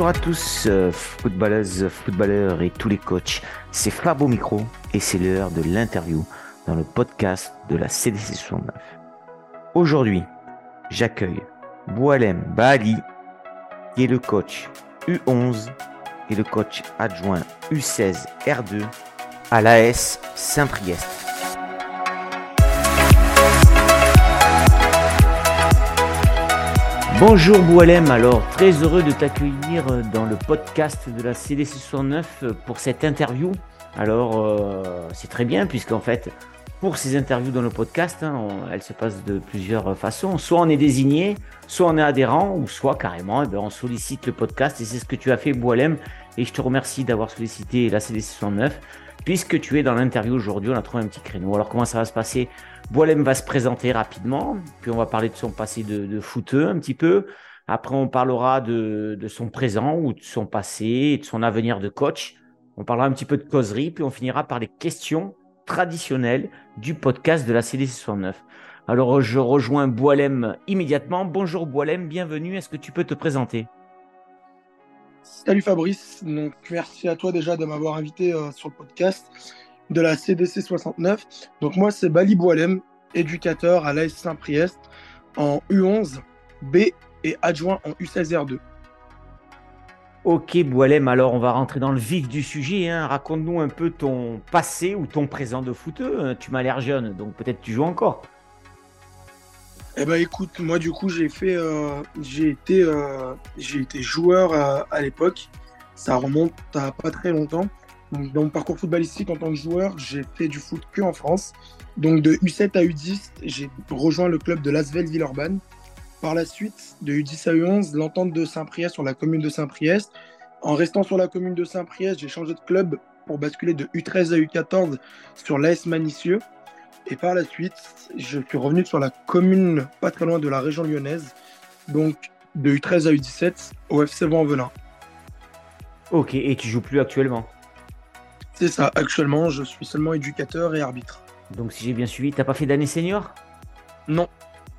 Bonjour à tous, euh, footballeuses, footballeurs et tous les coachs. C'est Fab au micro et c'est l'heure de l'interview dans le podcast de la CDC 69. Aujourd'hui, j'accueille Boualem Bali, qui est le coach U11 et le coach adjoint U16 R2 à l'AS Saint-Priest. Bonjour Boualem, alors très heureux de t'accueillir dans le podcast de la CDC 69 pour cette interview. Alors euh, c'est très bien puisqu'en fait pour ces interviews dans le podcast, hein, elles se passent de plusieurs façons. Soit on est désigné, soit on est adhérent, ou soit carrément eh ben, on sollicite le podcast et c'est ce que tu as fait Boualem et je te remercie d'avoir sollicité la CDC 69 puisque tu es dans l'interview aujourd'hui, on a trouvé un petit créneau. Alors comment ça va se passer? Boilem va se présenter rapidement, puis on va parler de son passé de, de un petit peu. Après, on parlera de, son présent ou de son passé de son avenir de coach. On parlera un petit peu de causerie, puis on finira par les questions traditionnelles du podcast de la CDC 69. Alors, je rejoins Boilem immédiatement. Bonjour Boilem, bienvenue. Est-ce que tu peux te présenter? Salut Fabrice, merci à toi déjà de m'avoir invité euh, sur le podcast de la CDC 69. Donc moi c'est Bali Boualem, éducateur à l'AS Saint-Priest en U11, B et adjoint en U16R2. Ok Boilem, alors on va rentrer dans le vif du sujet. hein. Raconte-nous un peu ton passé ou ton présent de footeux. Tu m'as l'air jeune, donc peut-être tu joues encore. Eh ben écoute, moi du coup j'ai fait, euh, j'ai été, euh, j'ai été joueur à, à l'époque. Ça remonte à pas très longtemps. Dans mon parcours footballistique en tant que joueur, j'ai fait du foot que en France. Donc de U7 à U10, j'ai rejoint le club de Lasvel Villeurbanne. Par la suite, de U10 à U11, l'entente de Saint-Priest sur la commune de Saint-Priest. En restant sur la commune de Saint-Priest, j'ai changé de club pour basculer de U13 à U14 sur l'AS Manicieux. Et par la suite, je suis revenu sur la commune pas très loin de la région lyonnaise, donc de U13 à U17 au FC Vent-en-Velin. Ok, et tu joues plus actuellement? C'est ça, actuellement, je suis seulement éducateur et arbitre. Donc si j'ai bien suivi, t'as pas fait d'année senior? Non,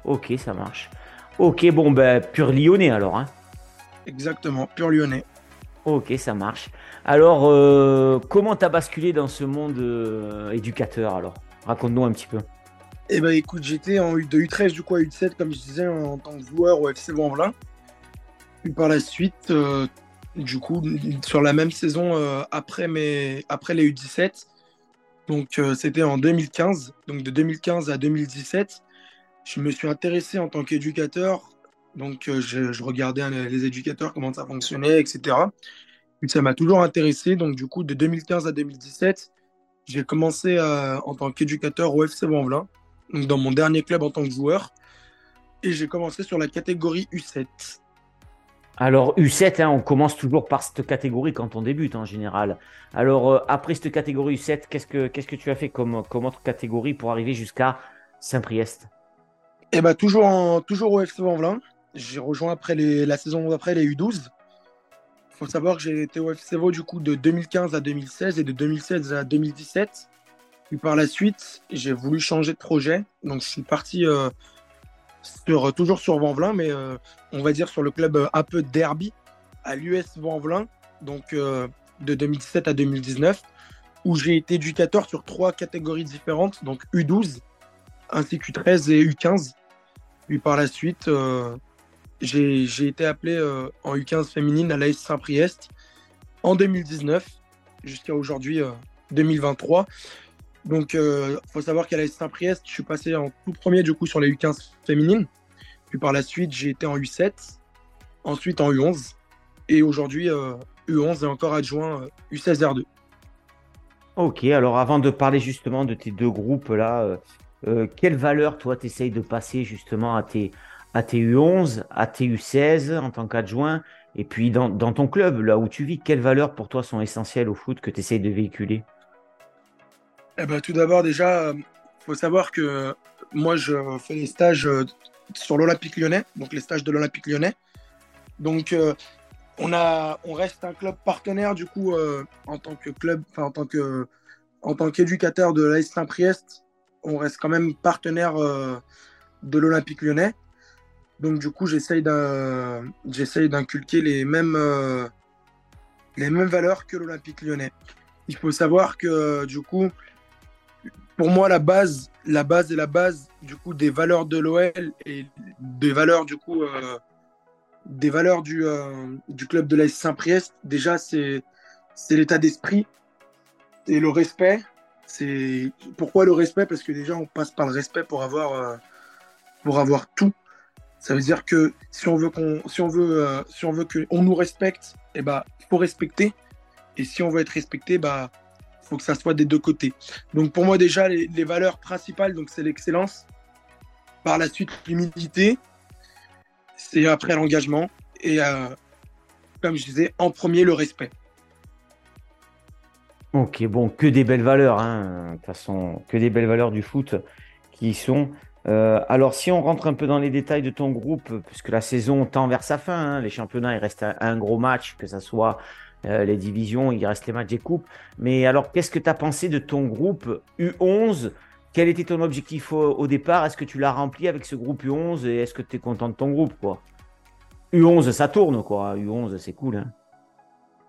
Ok, ça marche. Ok, bon, ben, pur lyonnais alors. Hein. exactement, pur lyonnais. Ok, ça marche. Alors, euh, comment t'as basculé dans ce monde euh, éducateur alors? Raconte-nous un petit peu. Eh ben écoute, j'étais en U- de U13 du coup à U17, comme je disais, en tant que joueur au FC Vent-en-Velin. Puis par la suite, euh, du coup, sur la même saison euh, après, mes, après les U17, donc euh, c'était en 2015, donc de 2015 à 2017, je me suis intéressé en tant qu'éducateur. Donc je, regardais les éducateurs, comment ça fonctionnait, etc. Puis ça m'a toujours intéressé. Donc du coup, de 2015 à 2017, j'ai commencé euh, en tant qu'éducateur au FC donc dans mon dernier club en tant que joueur. Et j'ai commencé sur la catégorie U7. Alors, U7, hein, on commence toujours par cette catégorie quand on débute en général. Alors, euh, après cette catégorie U7, qu'est-ce que, qu'est-ce que tu as fait comme, comme autre catégorie pour arriver jusqu'à Saint-Priest? Et bah toujours, en- toujours au FC Vent-en-Velin. J'ai rejoint après les, la saison d'après les U12. Faut savoir que j'ai été au FC Vaux du coup de 2015 à 2016 et de 2016 à 2017. Puis par la suite, j'ai voulu changer de projet. Donc je suis parti euh, sur, toujours sur Vent-en-Velin, mais euh, on va dire sur le club euh, un derby à l'US Vent-en-Velin. Donc euh, de 2017 à 2019, où j'ai été éducateur sur trois catégories différentes, donc U12, ainsi qu'U13 et U15. Puis par la suite, j'ai été appelé euh, en U15 féminine à l'AS Saint-Priest en 2019 jusqu'à aujourd'hui euh, 2023. Donc, il faut savoir qu'à l'AS Saint-Priest, je suis passé en tout premier du coup sur les U15 féminines. Puis par la suite, j'ai été en U7, ensuite en U11 et aujourd'hui euh, U11 et encore adjoint euh, U16R2. Ok, alors avant de parler justement de tes deux groupes là, euh, euh, quelle valeur toi t'essayes de passer justement à tes, à tes U11, à tes U16 en tant qu'adjoint, et puis dans, ton club, là où tu vis, quelles valeurs pour toi sont essentielles au foot que tu essayes de véhiculer? Eh ben, tout d'abord, déjà, il faut savoir que moi, je fais les stages euh, sur l'Olympique lyonnais, donc les stages de l'Olympique lyonnais. Donc, euh, on, a, on reste un club partenaire, du coup, euh, en tant que club, en tant que en tant qu'éducateur de l'AS Saint-Priest, on reste quand même partenaire euh, de l'Olympique lyonnais. Donc du coup, j'essaye d'inculquer les mêmes, euh, les mêmes valeurs que l'Olympique lyonnais. Il faut savoir que du coup, pour moi, la base, la base et la base du coup des valeurs de l'OL et des valeurs du euh, euh, club de l'AS Saint-Priest, déjà c'est l'état d'esprit et le respect. Pourquoi le respect? Parce que déjà on passe par le respect pour avoir tout ça veut dire que si on veut qu'on, si on veut, euh, si on veut nous respecte, eh ben, faut respecter. Et si on veut être respecté, bah, faut que ça soit des deux côtés. Donc pour moi déjà les, valeurs principales, donc c'est l'excellence. Par la suite l'humilité. C'est après l'engagement et euh, comme je disais, en premier le respect. Ok, bon, que des belles valeurs, hein. de toute façon, que des belles valeurs du foot qui sont euh, alors, si on rentre un peu dans les détails de ton groupe, puisque la saison tend vers sa fin, hein, les championnats, il reste un, gros match, que ce soit euh, les divisions, il reste les matchs des coupes. Mais alors, qu'est-ce que tu as pensé de ton groupe U11 Quel était ton objectif au, départ? Est-ce que tu l'as rempli avec ce groupe U11 et est-ce que tu es content de ton groupe quoi? U11, ça tourne, quoi. U11, c'est cool. Hein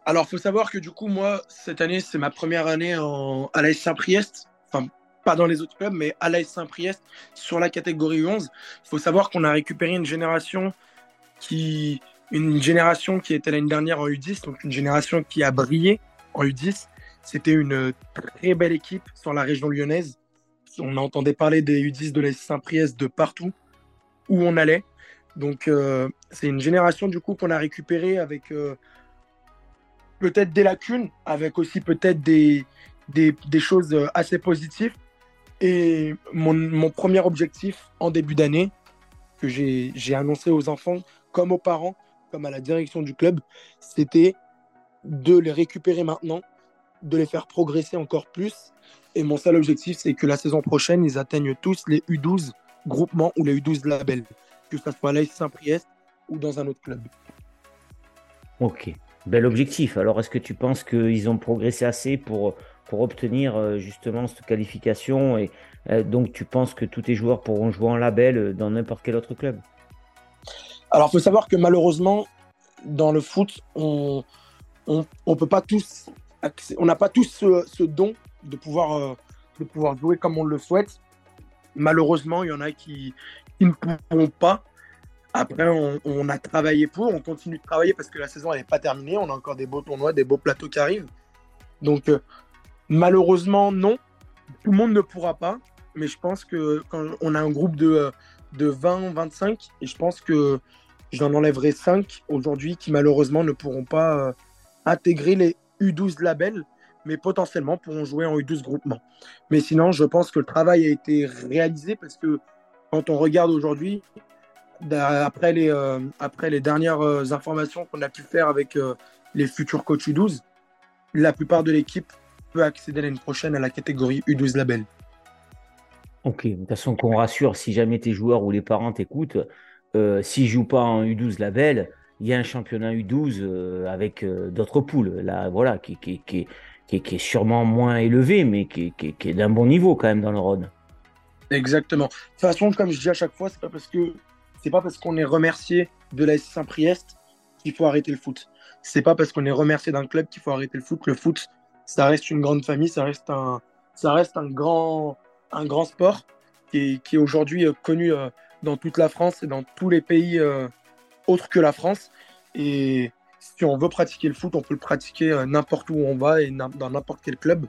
alors, faut savoir que du coup, moi, cette année, c'est ma première année à la Saint-Priest. Enfin, pas dans les autres clubs, mais à l'AS Saint-Priest sur la catégorie 11. Il faut savoir qu'on a récupéré une génération qui, une génération qui était l'année dernière en U10, donc une génération qui a brillé en U10. C'était une très belle équipe sur la région lyonnaise. On entendait parler des U10 de l'AS Saint-Priest de partout où on allait. Donc euh, c'est une génération du coup qu'on a récupérée avec euh, peut-être des lacunes, avec aussi peut-être des, des, des, choses assez positives. Et mon, premier objectif en début d'année, que j'ai annoncé aux enfants, comme aux parents, comme à la direction du club, c'était de les récupérer maintenant, de les faire progresser encore plus. Et mon seul objectif, c'est que la saison prochaine, ils atteignent tous les U12 groupements ou les U12 labels, que ce soit à Saint-Priest ou dans un autre club. Ok, bel objectif. Alors, est-ce que tu penses qu'ils ont progressé assez pour pour obtenir euh, justement cette qualification. Et euh, donc, tu penses que tous tes joueurs pourront jouer en label euh, dans n'importe quel autre club? Alors, il faut savoir que malheureusement, dans le foot, on on, peut pas tous, on n'a pas tous ce, don de pouvoir, de pouvoir jouer comme on le souhaite. Malheureusement, il y en a qui, ne pourront pas. Après, on, on, a travaillé pour, on continue de travailler parce que la saison n'est pas terminée. On a encore des beaux tournois, des beaux plateaux qui arrivent. Donc, Malheureusement, non. Tout le monde ne pourra pas. Mais je pense que quand on a un groupe de, de 20, 25, et je pense que j'en enlèverai 5 aujourd'hui qui malheureusement ne pourront pas euh, intégrer les U12 labels, mais potentiellement pourront jouer en U12 groupement. Mais sinon, je pense que le travail a été réalisé parce que quand on regarde aujourd'hui, après les, euh, après les dernières euh, informations qu'on a pu faire avec les futurs coachs U12, la plupart de l'équipe peut accéder l'année prochaine à la catégorie U12 label. Ok, de toute façon, qu'on rassure, si jamais tes joueurs ou les parents t'écoutent, euh, s'ils ne jouent pas en U12 label, il y a un championnat U12 euh, avec euh, d'autres poules, là, voilà, qui, qui, qui, qui, est sûrement moins élevé, mais qui, est d'un bon niveau quand même dans le Rhône. Exactement. De toute façon, comme je dis à chaque fois, c'est pas parce que c'est pas parce qu'on est remercié de la Saint-Priest qu'il faut arrêter le foot. C'est pas parce qu'on est remercié d'un club qu'il faut arrêter le foot. Le foot, ça reste une grande famille, ça reste un, ça reste un, grand, un grand sport qui est, aujourd'hui euh, connu euh, dans toute la France et dans tous les pays euh, autres que la France. Et si on veut pratiquer le foot, on peut le pratiquer n'importe où on va et dans n'importe quel club.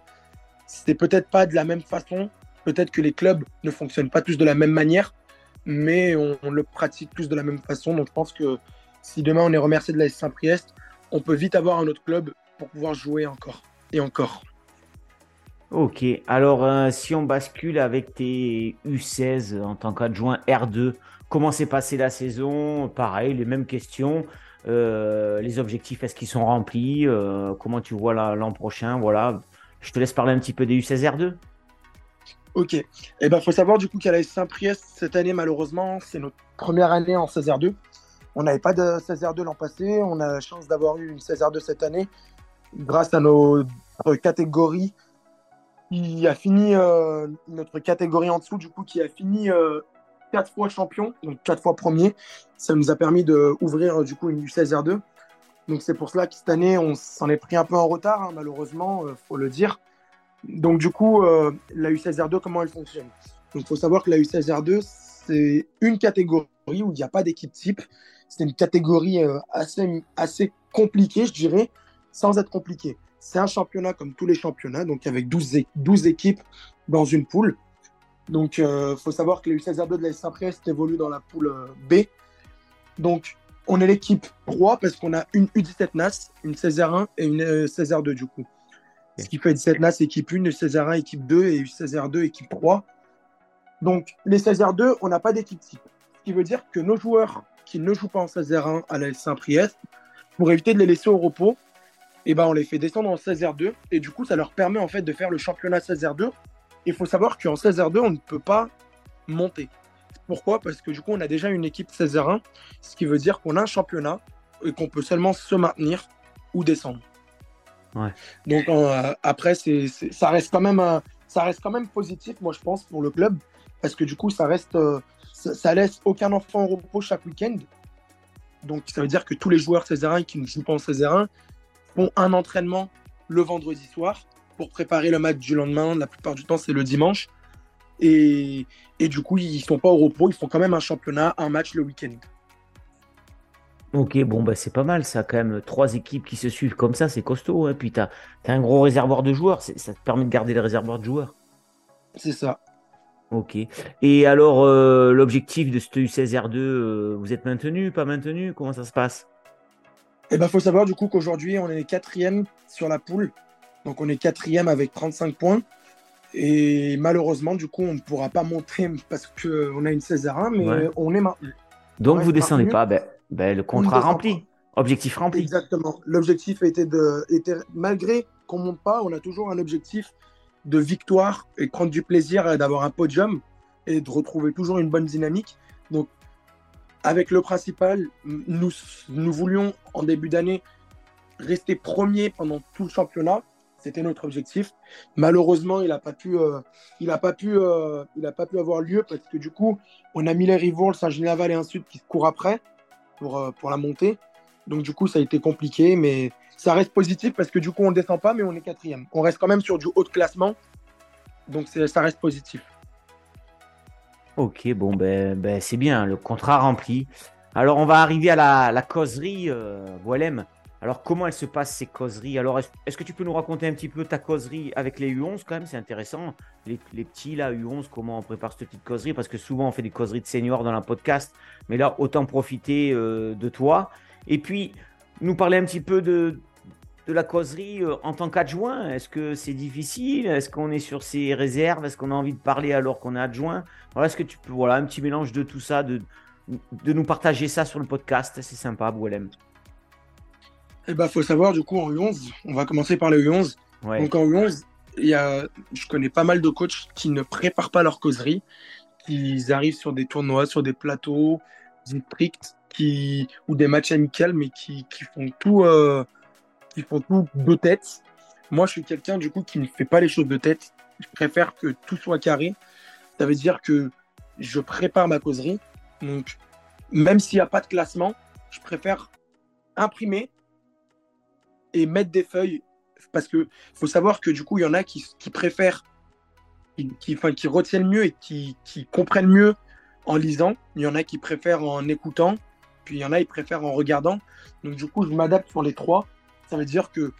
C'est peut-être pas de la même façon, peut-être que les clubs ne fonctionnent pas tous de la même manière, mais on, le pratique tous de la même façon. Donc je pense que si demain on est remercié de la Saint-Priest, on peut vite avoir un autre club pour pouvoir jouer encore et encore. Ok, alors euh, si on bascule avec tes U16 en tant qu'adjoint R2, comment s'est passée la saison? Pareil, les mêmes questions. Euh, les objectifs, est-ce qu'ils sont remplis? Euh, Comment tu vois l'an prochain? Voilà, je te laisse parler un petit peu des U16 R2. Ok, il eh ben, faut savoir du coup qu'à la Saint-Priest, cette année, malheureusement, c'est notre première année en 16R2. On n'avait pas de 16R2 l'an passé, on a la chance d'avoir eu une 16R2 cette année grâce à nos catégorie qui a fini euh, notre catégorie en dessous du coup qui a fini euh, quatre fois champion, donc quatre fois premier. Ça nous a permis d'ouvrir du coup une U16R2. Donc c'est pour cela que cette année, on s'en est pris un peu en retard, hein, malheureusement, il faut le dire. Donc du coup, la U16R2, comment elle fonctionne? Il faut savoir que la U16R2, c'est une catégorie où il n'y a pas d'équipe type. C'est une catégorie assez, assez compliquée, je dirais, sans être compliquée. C'est un championnat comme tous les championnats, donc avec 12, 12 équipes dans une poule. Donc, il euh, faut savoir que les U16R2 de la Saint-Priest évoluent dans la poule euh, B. Donc, on est l'équipe 3 parce qu'on a une U17 NAS, une 16R1 et une 16R2 euh, du coup. Ce qui fait 17 NAS équipe 1, 16R1 équipe 2 et U16R2 équipe 3. Donc, les 16R2, on n'a pas d'équipe type. Ce qui veut dire que nos joueurs qui ne jouent pas en 16R1 à la Saint-Priest, pour éviter de les laisser au repos, eh ben, on les fait descendre en 16R2 et du coup, ça leur permet en fait de faire le championnat 16R2 il faut savoir qu'en 16R2, on ne peut pas monter. Pourquoi? Parce que du coup, on a déjà une équipe 16R1, ce qui veut dire qu'on a un championnat et qu'on peut seulement se maintenir ou descendre. Donc euh, après, c'est, ça, reste quand même, ça reste quand même positif, moi je pense, pour le club, parce que du coup, ça reste, euh, ça, laisse aucun enfant au repos chaque week-end. Donc ça veut dire que tous les joueurs 16R1 qui ne jouent pas en 16R1 font un entraînement le vendredi soir pour préparer le match du lendemain. La plupart du temps, c'est le dimanche. Et, et, du coup, ils ne sont pas au repos. Ils font quand même un championnat, un match le week-end. Ok, bon, bah, c'est pas mal ça, quand même. Trois équipes qui se suivent comme ça, c'est costaud. Hein. Puis tu as, un gros réservoir de joueurs. Ça te permet de garder le réservoir de joueurs. C'est ça. Ok. Et alors, euh, l'objectif de ce U16R2, euh, vous êtes maintenu, pas maintenu? Comment ça se passe? Eh ben, faut savoir du coup qu'aujourd'hui, on est quatrième sur la poule. Donc on est quatrième avec 35 points. Et malheureusement, du coup, on ne pourra pas monter parce qu'on a une 16 1, mais on est maintenu. Donc vous ne descendez pas, ben, ben, le contrat rempli. Objectif rempli. Exactement. L'objectif était de. Était, malgré qu'on ne monte pas, on a toujours un objectif de victoire et de prendre du plaisir et d'avoir un podium et de retrouver toujours une bonne dynamique. Donc, avec le principal, nous, voulions en début d'année rester premier pendant tout le championnat c'était notre objectif. Malheureusement, il n'a pas pu, euh, euh, pas pu avoir lieu parce que du coup, on a mis les rivaux, le Saint-Genis-Laval et Sud qui se courent après pour, euh, pour la montée. Donc du coup, ça a été compliqué, mais ça reste positif parce que du coup, on ne descend pas, mais on est quatrième. On reste quand même sur du haut de classement, donc ça reste positif. Ok, bon, ben, ben c'est bien, le contrat rempli. Alors, on va arriver à la, la causerie, euh, alors, comment elles se passent ces causeries? Alors, est-ce que tu peux nous raconter un petit peu ta causerie avec les U11 quand même? C'est intéressant. Les, petits là, U11, comment on prépare cette petite causerie? Parce que souvent, on fait des causeries de seniors dans la podcast. Mais là, autant profiter euh, de toi. Et puis, nous parler un petit peu de, de la causerie euh, en tant qu'adjoint? Est-ce que c'est difficile? Est-ce qu'on est sur ses réserves? Est-ce qu'on a envie de parler alors qu'on est adjoint? Voilà, est-ce que tu peux, voilà, un petit mélange de tout ça, de, de nous partager ça sur le podcast C'est sympa, Boualem. Il bah, faut savoir, du coup, en U11, on va commencer par les U11. Donc, en U11, il y a, je connais pas mal de coachs qui ne préparent pas leur causerie, qui arrivent sur des tournois, sur des plateaux stricts, qui, ou des matchs amicaux, mais qui, qui font tout, euh, qui font tout de tête. Moi, je suis quelqu'un, du coup, qui ne fait pas les choses de tête. Je préfère que tout soit carré. Ça veut dire que je prépare ma causerie. Donc, même s'il n'y a pas de classement, je préfère imprimer et mettre des feuilles. Parce que faut savoir que du coup, il y en a qui, qui préfèrent, qui, qui, enfin, qui retiennent mieux et qui, qui, comprennent mieux en lisant. Il y en a qui préfèrent en écoutant. Puis il y en a qui préfèrent en regardant. Donc du coup, je m'adapte sur les trois. Ça veut dire que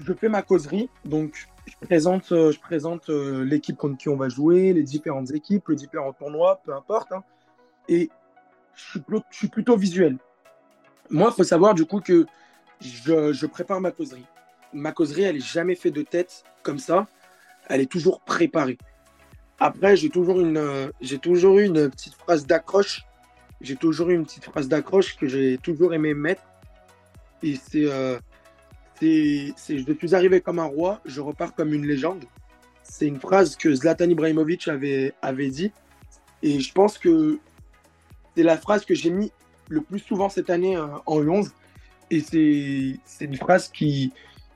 je fais ma causerie. Donc je présente, euh, je présente euh, l'équipe contre qui on va jouer, les différentes équipes, les différents tournois, peu importe. Hein. Et je suis, plutôt visuel. Moi, il faut savoir du coup que je, prépare ma causerie. Ma causerie, elle n'est jamais faite de tête comme ça. Elle est toujours préparée. Après, j'ai toujours une, j'ai toujours eu une petite phrase d'accroche. J'ai toujours eu une petite phrase d'accroche que j'ai toujours aimé mettre. Et c'est, euh, c'est, je suis arrivé comme un roi, je repars comme une légende. C'est une phrase que Zlatan Ibrahimovic avait, avait dit. Et je pense que c'est la phrase que j'ai mis le plus souvent cette année euh, en 11 et c'est une phrase qui,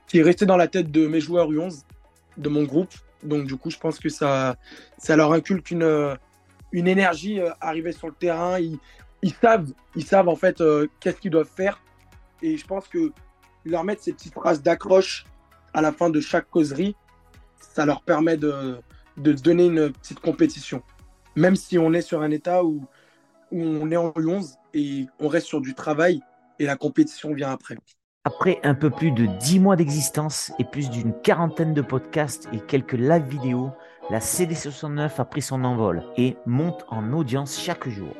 qui est restée dans la tête de mes joueurs U11, de mon groupe. Donc, du coup, je pense que ça, ça leur inculque une, une énergie arriver sur le terrain. Ils, ils, savent, ils savent en fait qu'est-ce qu'ils doivent faire. Et je pense que leur mettre ces petites phrases d'accroche à la fin de chaque causerie, ça leur permet de, de donner une petite compétition. Même si on est sur un état où, où on est en U11 et on reste sur du travail et la compétition vient après. Après un peu plus de 10 mois d'existence et plus d'une quarantaine de podcasts et quelques live vidéos, la CD69 a pris son envol et monte en audience chaque jour.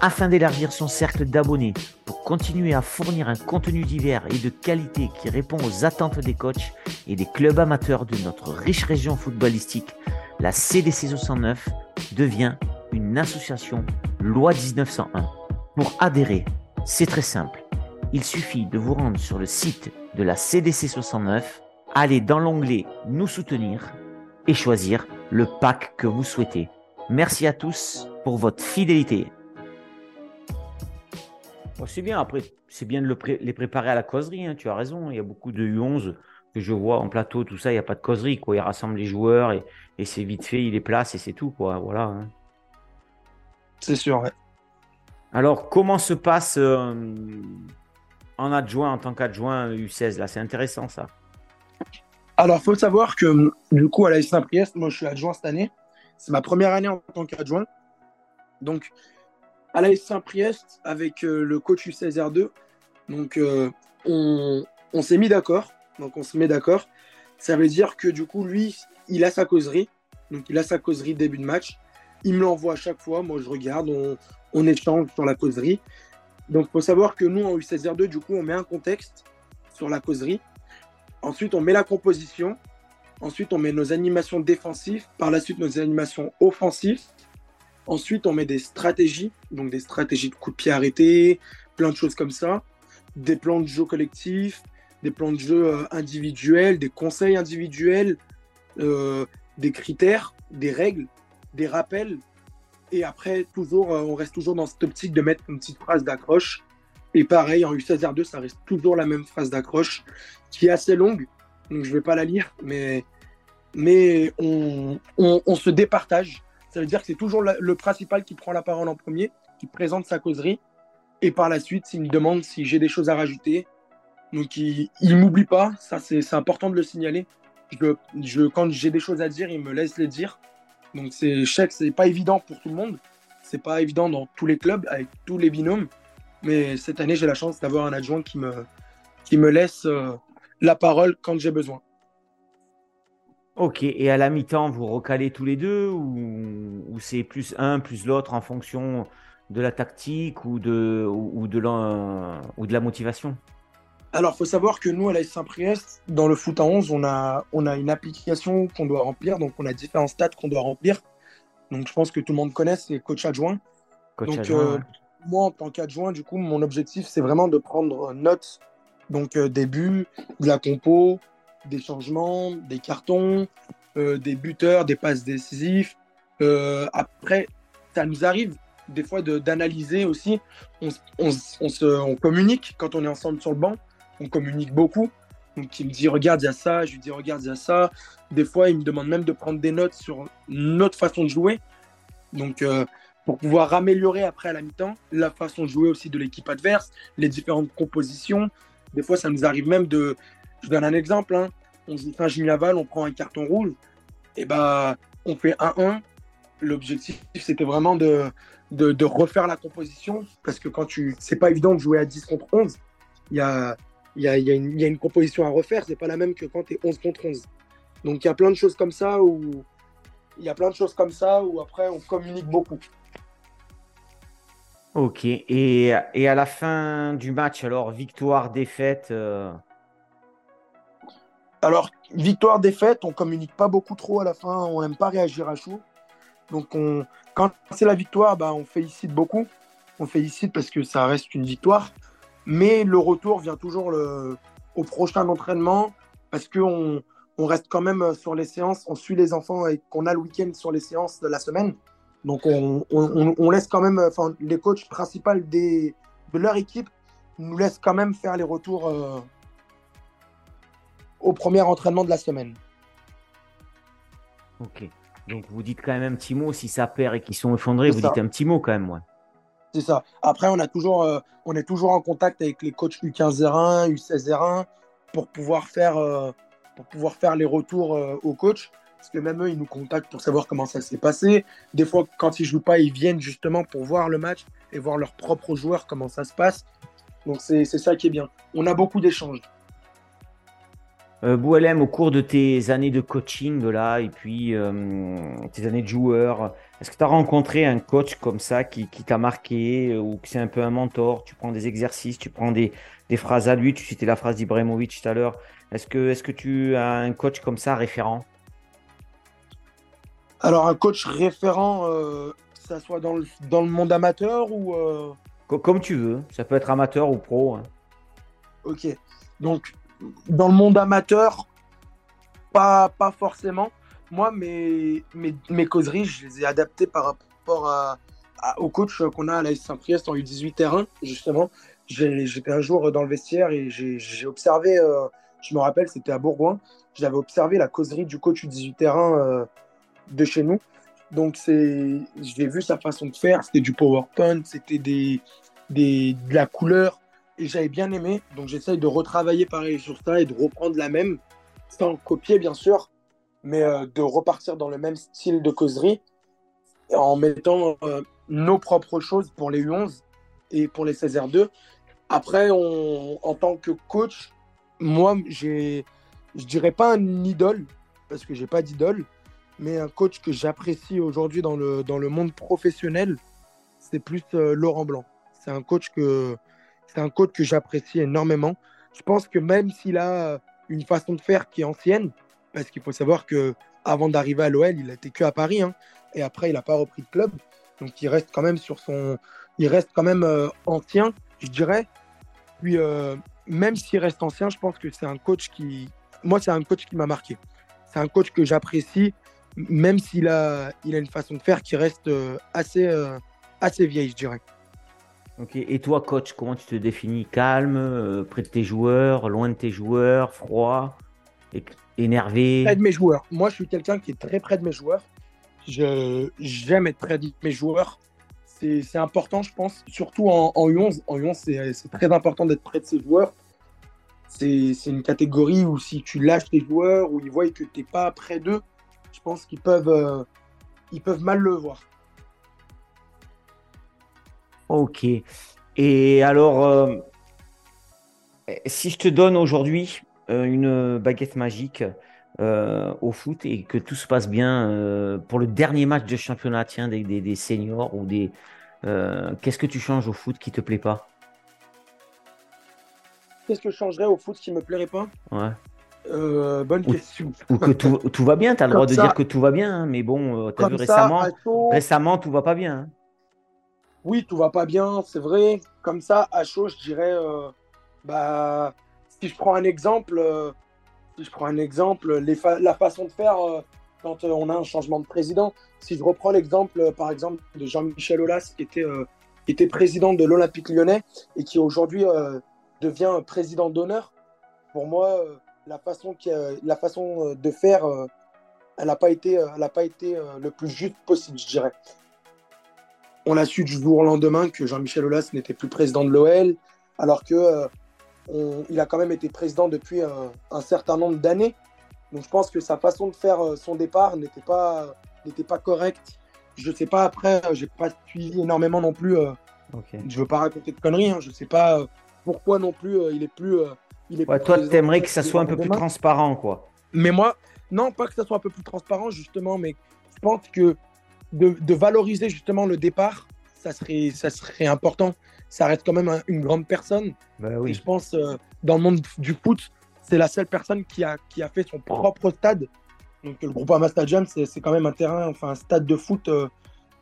Afin d'élargir son cercle d'abonnés pour continuer à fournir un contenu divers et de qualité qui répond aux attentes des coachs et des clubs amateurs de notre riche région footballistique, la CDC 69 devient une association loi 1901. Pour adhérer, c'est très simple. Il suffit de vous rendre sur le site de la CDC 69, aller dans l'onglet Nous soutenir et choisir le pack que vous souhaitez. Merci à tous pour votre fidélité. C'est bien, après, c'est bien de les préparer à la causerie, hein, tu as raison. Il y a beaucoup de U11 que je vois en plateau, tout ça, il n'y a pas de causerie. Quoi. Ils rassemblent les joueurs et, c'est vite fait, il les place et c'est tout. Quoi. Voilà. Hein. C'est sûr, ouais. Alors, comment se passe euh, en adjoint, en tant qu'adjoint U16 Là, c'est intéressant ça. Alors, il faut savoir que du coup, à la Saint-Priest, moi, je suis adjoint cette année. C'est ma première année en tant qu'adjoint. Donc, à la Saint-Priest, avec euh, le coach U16 R2, donc, euh, on, s'est mis d'accord donc on se met d'accord. Ça veut dire que du coup, lui, il a sa causerie. Donc il a sa causerie début de match. Il me l'envoie à chaque fois. Moi, je regarde, on, échange sur la causerie. Donc il faut savoir que nous, en U16R2, du coup, on met un contexte sur la causerie. Ensuite, on met la composition. Ensuite, on met nos animations défensives. Par la suite, nos animations offensives. Ensuite, on met des stratégies, donc des stratégies de coup de pied arrêté, plein de choses comme ça, des plans de jeu collectifs, des plans de jeu euh, individuels, des conseils individuels, euh, des critères, des règles, des rappels. Et après, toujours, euh, on reste toujours dans cette optique de mettre une petite phrase d'accroche. Et pareil, en U16R2, ça reste toujours la même phrase d'accroche qui est assez longue. Donc je ne vais pas la lire, mais, mais on, on, se départage. Ça veut dire que c'est toujours le principal qui prend la parole en premier, qui présente sa causerie. Et par la suite, s'il me demande si j'ai des choses à rajouter, donc il, il m'oublie pas, ça c'est important de le signaler. Je, je, quand j'ai des choses à dire, il me laisse les dire. Donc c'est chèque, c'est pas évident pour tout le monde. C'est pas évident dans tous les clubs, avec tous les binômes. Mais cette année, j'ai la chance d'avoir un adjoint qui me, qui me laisse euh, la parole quand j'ai besoin. Ok, et à la mi-temps, vous recalez tous les deux ou, ou c'est plus un plus l'autre en fonction de la tactique ou de, ou, de, la, ou de la motivation? Alors, il faut savoir que nous, à la Saint-Priest, dans le foot à 11, on a, on a une application qu'on doit remplir. Donc, on a différents stats qu'on doit remplir. Donc, je pense que tout le monde connaît, c'est coach adjoint. donc, euh, moi, en tant qu'adjoint, du coup, mon objectif, c'est vraiment de prendre note donc, euh, des buts, de la compo, des changements, des cartons, euh, des buteurs, des passes décisives. après, ça nous arrive des fois d'analyser aussi. On, se, on communique quand on est ensemble sur le banc on communique beaucoup. Donc il me dit regarde, il y a ça, je lui dis regarde, il y a ça. Des fois, il me demande même de prendre des notes sur notre façon de jouer. Donc euh, pour pouvoir améliorer après à la mi-temps la façon de jouer aussi de l'équipe adverse, les différentes compositions. Des fois, ça nous arrive même de. Je donne un exemple. Hein. On joue Saint-Gimiaval, on prend un carton rouge. Et bah, on fait 1-1. L'objectif, c'était vraiment de, de, refaire la composition. Parce que quand tu. C'est pas évident de jouer à 10 contre 11. Il y a, il y a, y, a y a, une composition à refaire, c'est pas la même que quand tu es 11 contre 11. Donc il y a plein de choses comme ça où il y a plein de choses comme ça où après on communique beaucoup. Ok, et, et à la fin du match, alors victoire, défaite euh Alors, victoire, défaite, on communique pas beaucoup trop à la fin, on n'aime pas réagir à chaud. Donc on, quand c'est la victoire, bah, on félicite beaucoup. On félicite parce que ça reste une victoire. Mais le retour vient toujours au prochain entraînement parce qu'on on reste quand même sur les séances, on suit les enfants et qu'on a le week-end sur les séances de la semaine. Donc on, laisse quand même, enfin les coachs principaux de leur équipe nous laissent quand même faire les retours euh, au premier entraînement de la semaine. Ok. Donc vous dites quand même un petit mot si ça perd et qu'ils sont effondrés, vous dites un petit mot quand même. Ouais. C'est ça. Après, on, a toujours, euh, on est toujours en contact avec les coachs U15-01, U16-01 pour pouvoir faire, euh, pour pouvoir faire les retours euh, aux coachs. Parce que même eux, ils nous contactent pour savoir comment ça s'est passé. Des fois, quand ils jouent pas, ils viennent justement pour voir le match et voir leurs propres joueurs, comment ça se passe. Donc c'est ça qui est bien. On a beaucoup d'échanges. Euh, Boualem, au cours de tes années de coaching là, et puis euh, tes années de joueur, est-ce que tu as rencontré un coach comme ça qui, t'a marqué euh, ou que c'est un peu un mentor? Tu prends des exercices, tu prends des, phrases à lui, tu citais la phrase d'Ibrahimovic tout à l'heure. Est-ce que, est que tu as un coach comme ça référent? Alors, un coach référent, que ça soit dans le, dans le monde amateur ou. Comme tu veux, ça peut être amateur ou pro. Hein. Ok. Donc, dans le monde amateur, pas, pas forcément. Moi, mes, mes, causeries, je les ai adaptées par rapport au coach qu'on a à la Saint-Priest en U18 terrain, justement. J'étais un jour dans le vestiaire et j'ai observé, euh, je me rappelle, c'était à Bourgoin, j'avais observé la causerie du coach U18 terrain euh, de chez nous. Donc, j'ai vu sa façon de faire, c'était du PowerPoint, c'était des, des, de la couleur, et j'avais bien aimé. Donc j'essaye de retravailler pareil sur ça et de reprendre la même, sans copier bien sûr, mais euh, de repartir dans le même style de causerie en mettant euh, nos propres choses pour les U11 et pour les 16R2. Après, on, en tant que coach, moi, j'ai, je dirais pas un idole, parce que j'ai pas d'idole, mais un coach que j'apprécie aujourd'hui dans le, dans le monde professionnel, c'est plus euh, Laurent Blanc. C'est un coach que, c'est un coach que j'apprécie énormément. Je pense que même s'il a une façon de faire qui est ancienne, parce qu'il faut savoir que avant d'arriver à l'OL, il n'était que à Paris, hein, et après il n'a pas repris de club, donc il reste quand même sur son, il reste quand même euh, ancien, je dirais. Puis euh, même s'il reste ancien, je pense que c'est un coach qui, moi c'est un coach qui m'a marqué. C'est un coach que j'apprécie, même s'il a, il a une façon de faire qui reste euh, assez, assez vieille, je dirais. Et toi, coach, comment tu te définis? Calme, euh, près de tes joueurs, loin de tes joueurs, froid, énervé? Près de mes joueurs. Moi, je suis quelqu'un qui est très près de mes joueurs. J'aime être près de mes joueurs. C'est important, je pense, surtout en, U11. En U11, c'est très important d'être près de ses joueurs. C'est une catégorie où si tu lâches tes joueurs, où ils voient que tu n'es pas près d'eux, je pense qu'ils peuvent, euh, mal le voir. Ok. Et alors, euh, si je te donne aujourd'hui euh, une baguette magique euh, au foot et que tout se passe bien pour le dernier match de championnat tiens, des, des, seniors ou des. Qu'est-ce que tu changes au foot qui te plaît pas? Qu'est-ce que je changerais au foot qui me plairait pas? Ouais. bonne question. Ou que tout, va bien, tu as le droit de dire que tout va bien, hein, mais bon, tu as vu récemment, récemment, tout va pas bien. Hein oui, tout va pas bien, c'est vrai. Comme ça, à chaud, je dirais, euh, bah, si je prends un exemple, euh, si je prends un exemple, la façon de faire euh, quand on a un changement de président. Si je reprends l'exemple, par exemple, de Jean-Michel Aulas, qui était, président de l'Olympique lyonnais et qui aujourd'hui devient président d'honneur, pour moi, la façon, qui, la façon de faire, elle n'a pas été, elle pas été le plus juste possible, je dirais. On a su du jour au lendemain que Jean-Michel Aulas n'était plus président de l'OL, alors qu'il euh, a quand même été président depuis un, certain nombre d'années. Donc je pense que sa façon de faire euh, son départ n'était pas, n'était pas correcte. Je ne sais pas après, euh, j'ai pas suivi énormément non plus. Je ne veux pas raconter de conneries. Hein. je ne sais pas pourquoi non plus il est plus. il est toi, tu aimerais que ça soit un peu plus transparent, quoi. Mais moi, non, pas que ça soit un peu plus transparent, justement, mais je pense que de, valoriser justement le départ, ça serait, ça serait important. Ça reste quand même une grande personne. Bah oui. Et je pense, euh, dans le monde du foot, c'est la seule personne qui a, qui a fait son propre stade. Donc le Groupama Stadium, c'est quand même un terrain, enfin un stade de foot euh,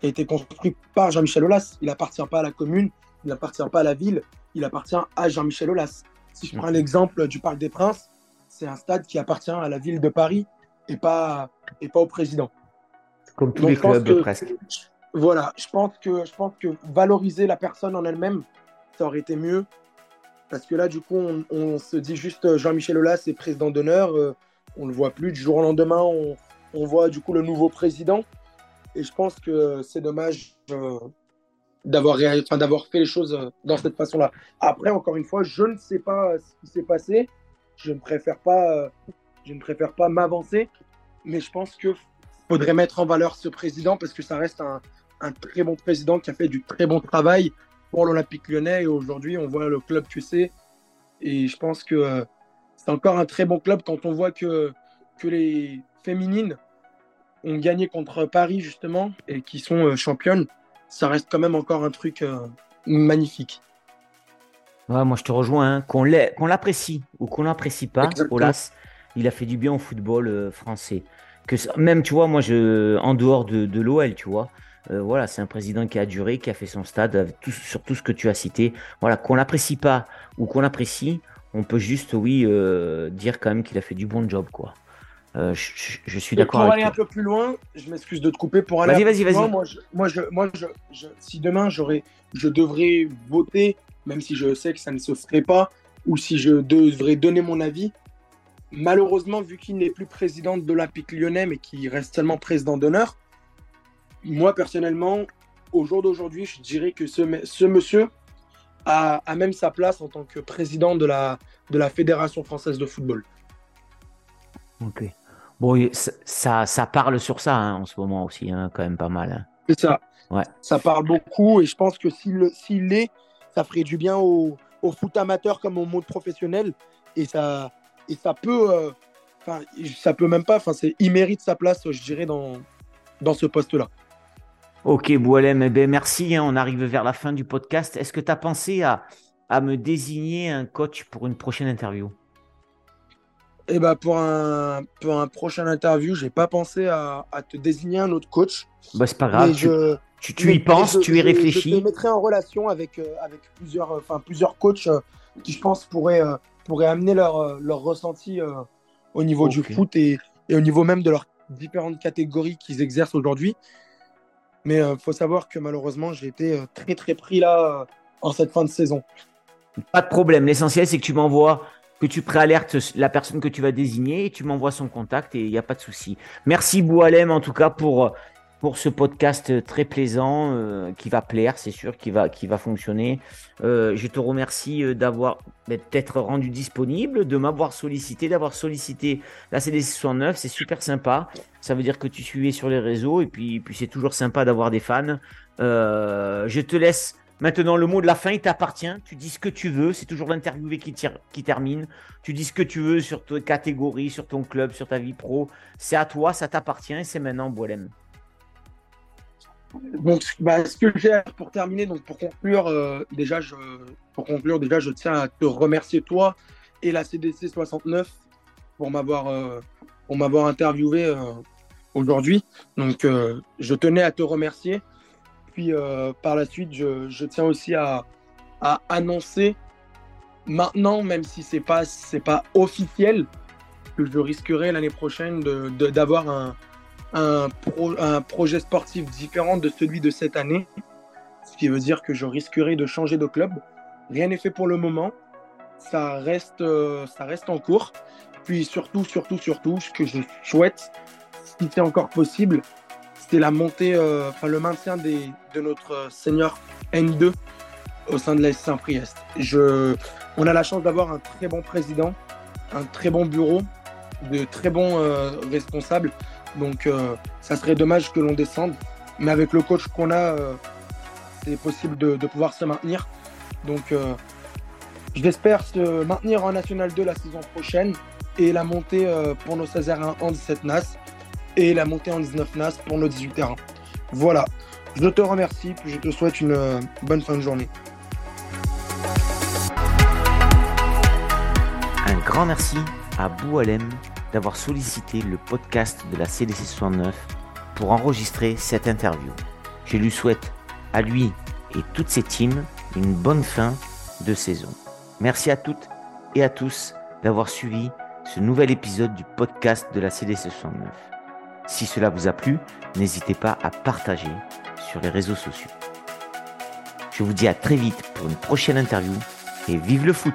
qui a été construit par Jean-Michel Aulas. Il appartient pas à la commune, il appartient pas à la ville, il appartient à Jean-Michel Aulas. Si je prends l'exemple du Parc des Princes, c'est un stade qui appartient à la ville de Paris et pas, et pas au président. Comme tous les clubs presque. Voilà, je pense, que, je pense que valoriser la personne en elle-même, ça aurait été mieux. Parce que là, du coup, on, se dit juste euh, Jean-Michel Aulas est président d'honneur. Euh, on ne le voit plus. Du jour au lendemain, on, on voit du coup le nouveau président. Et je pense que c'est dommage euh, d'avoir enfin, fait les choses euh, dans cette façon-là. Après, encore une fois, je ne sais pas ce qui s'est passé. Je ne préfère pas, je ne préfère pas m'avancer, mais je pense qu'il faudrait mettre en valeur ce président parce que ça reste un, un très bon président qui a fait du très bon travail pour l'Olympique lyonnais. Et aujourd'hui, on voit le club que c'est. Et je pense que c'est encore un très bon club quand on voit que, que les féminines ont gagné contre Paris justement et qui sont euh, championnes, ça reste quand même encore un truc euh, magnifique. Ouais, moi je te rejoins, hein. qu'on l'apprécie ou qu'on l'apprécie pas, Olas, il a fait du bien au football euh, français. Que même tu vois, moi je en dehors de, de l'OL, tu vois, voilà, c'est un président qui a duré, qui a fait son stade, tout, sur tout ce que tu as cité. Voilà, qu'on l'apprécie pas ou qu'on l'apprécie, on peut juste, oui, dire quand même qu'il a fait du bon job, quoi. Euh, je, suis d'accord. Pour aller un peu plus loin, je m'excuse de te couper. Pour aller vas-y, vas-y, vas-y. Moi, je, moi, je, moi si demain j'aurais, je devrais voter, même si je sais que ça ne se ferait pas, ou si je devrais donner mon avis, malheureusement, vu qu'il n'est plus président de l'Olympique lyonnais, mais qu'il reste seulement président d'honneur, moi personnellement, au jour d'aujourd'hui, je dirais que ce, ce monsieur a, a, même sa place en tant que président de la, de la Fédération française de football. Ok. Bon, ça, ça parle sur ça hein, en ce moment aussi, hein, quand même pas mal. Hein. C'est ça. Ouais. Ça parle beaucoup et je pense que s'il l'est, ça ferait du bien au, foot amateur comme au monde professionnel et ça, et ça peut, euh, enfin, ça peut même pas, enfin, il mérite sa place, je dirais, dans, dans ce poste-là. Ok, Boualem, eh ben merci. on arrive vers la fin du podcast. Est-ce que tu as pensé à, à me désigner un coach pour une prochaine interview? Eh ben, pour un, pour un prochain interview, j'ai pas pensé à, à, te désigner un autre coach. Bah, c'est pas grave. Tu, je, tu, y penses, tu y réfléchis. Je te mettrai en relation avec, euh, avec plusieurs, euh, enfin, plusieurs coachs euh, qui, je pense, pourraient, pourraient amener leur, leur ressenti au niveau du foot et, et, au niveau même de leurs différentes catégories qu'ils exercent aujourd'hui. Mais il faut savoir que malheureusement, j'ai été très très pris là en cette fin de saison. Pas de problème. L'essentiel, c'est que tu m'envoies que tu préalertes la personne que tu vas désigner et tu m'envoies son contact et il n'y a pas de souci. Merci Boualem en tout cas pour, pour ce podcast très plaisant euh, qui va plaire, c'est sûr, qui va, fonctionner. Euh, je te remercie euh, d'avoir d'être rendu disponible, de m'avoir sollicité, d'avoir sollicité la CDC 69, c'est super sympa. Ça veut dire que tu suivais sur les réseaux et puis, puis c'est toujours sympa d'avoir des fans. je te laisse Maintenant, le mot de la fin, il t'appartient. Tu dis ce que tu veux. C'est toujours l'interviewé qui, qui termine. Tu dis ce que tu veux sur ta catégorie, sur ton club, sur ta vie pro. C'est à toi, ça t'appartient et c'est maintenant Boilem. Donc, bah, ce que j'ai pour terminer, donc pour conclure, euh, déjà, je, pour conclure, déjà, je tiens à te remercier toi et la CDC 69 pour m'avoir euh, pour m'avoir interviewé euh, aujourd'hui. Donc, je tenais à te remercier puis par la suite, je, tiens aussi à, annoncer maintenant, même si c'est pas c'est pas officiel, que je risquerai l'année prochaine d'avoir un, un, un, projet sportif différent de celui de cette année, ce qui veut dire que je risquerai de changer de club. Rien n'est fait pour le moment, ça reste euh, ça reste en cours. Puis surtout, surtout, surtout, ce que je souhaite, si c'est encore possible, c'est la montée, euh, enfin le maintien de notre senior N2 au sein de la Saint-Priest. Je, on a la chance d'avoir un très bon président, un très bon bureau, de très bons euh, responsables. Donc euh, ça serait dommage que l'on descende. Mais avec le coach qu'on a, c'est possible de, pouvoir se maintenir. Donc j'espère se maintenir en National 2 la saison prochaine et la montée pour nos 16 R1 en 17 NAS et la montée en 19 NAS pour nos 18 terrains. Voilà, je te remercie, puis je te souhaite une euh, bonne fin de journée. Un grand merci à Boualem d'avoir sollicité le podcast de la CDC 69 pour enregistrer cette interview. Je lui souhaite à lui et toutes ses teams une bonne fin de saison. Merci à toutes et à tous d'avoir suivi ce nouvel épisode du podcast de la CDC 69. Si cela vous a plu, n'hésitez pas à partager sur les réseaux sociaux. Je vous dis à très vite pour une prochaine interview et vive le foot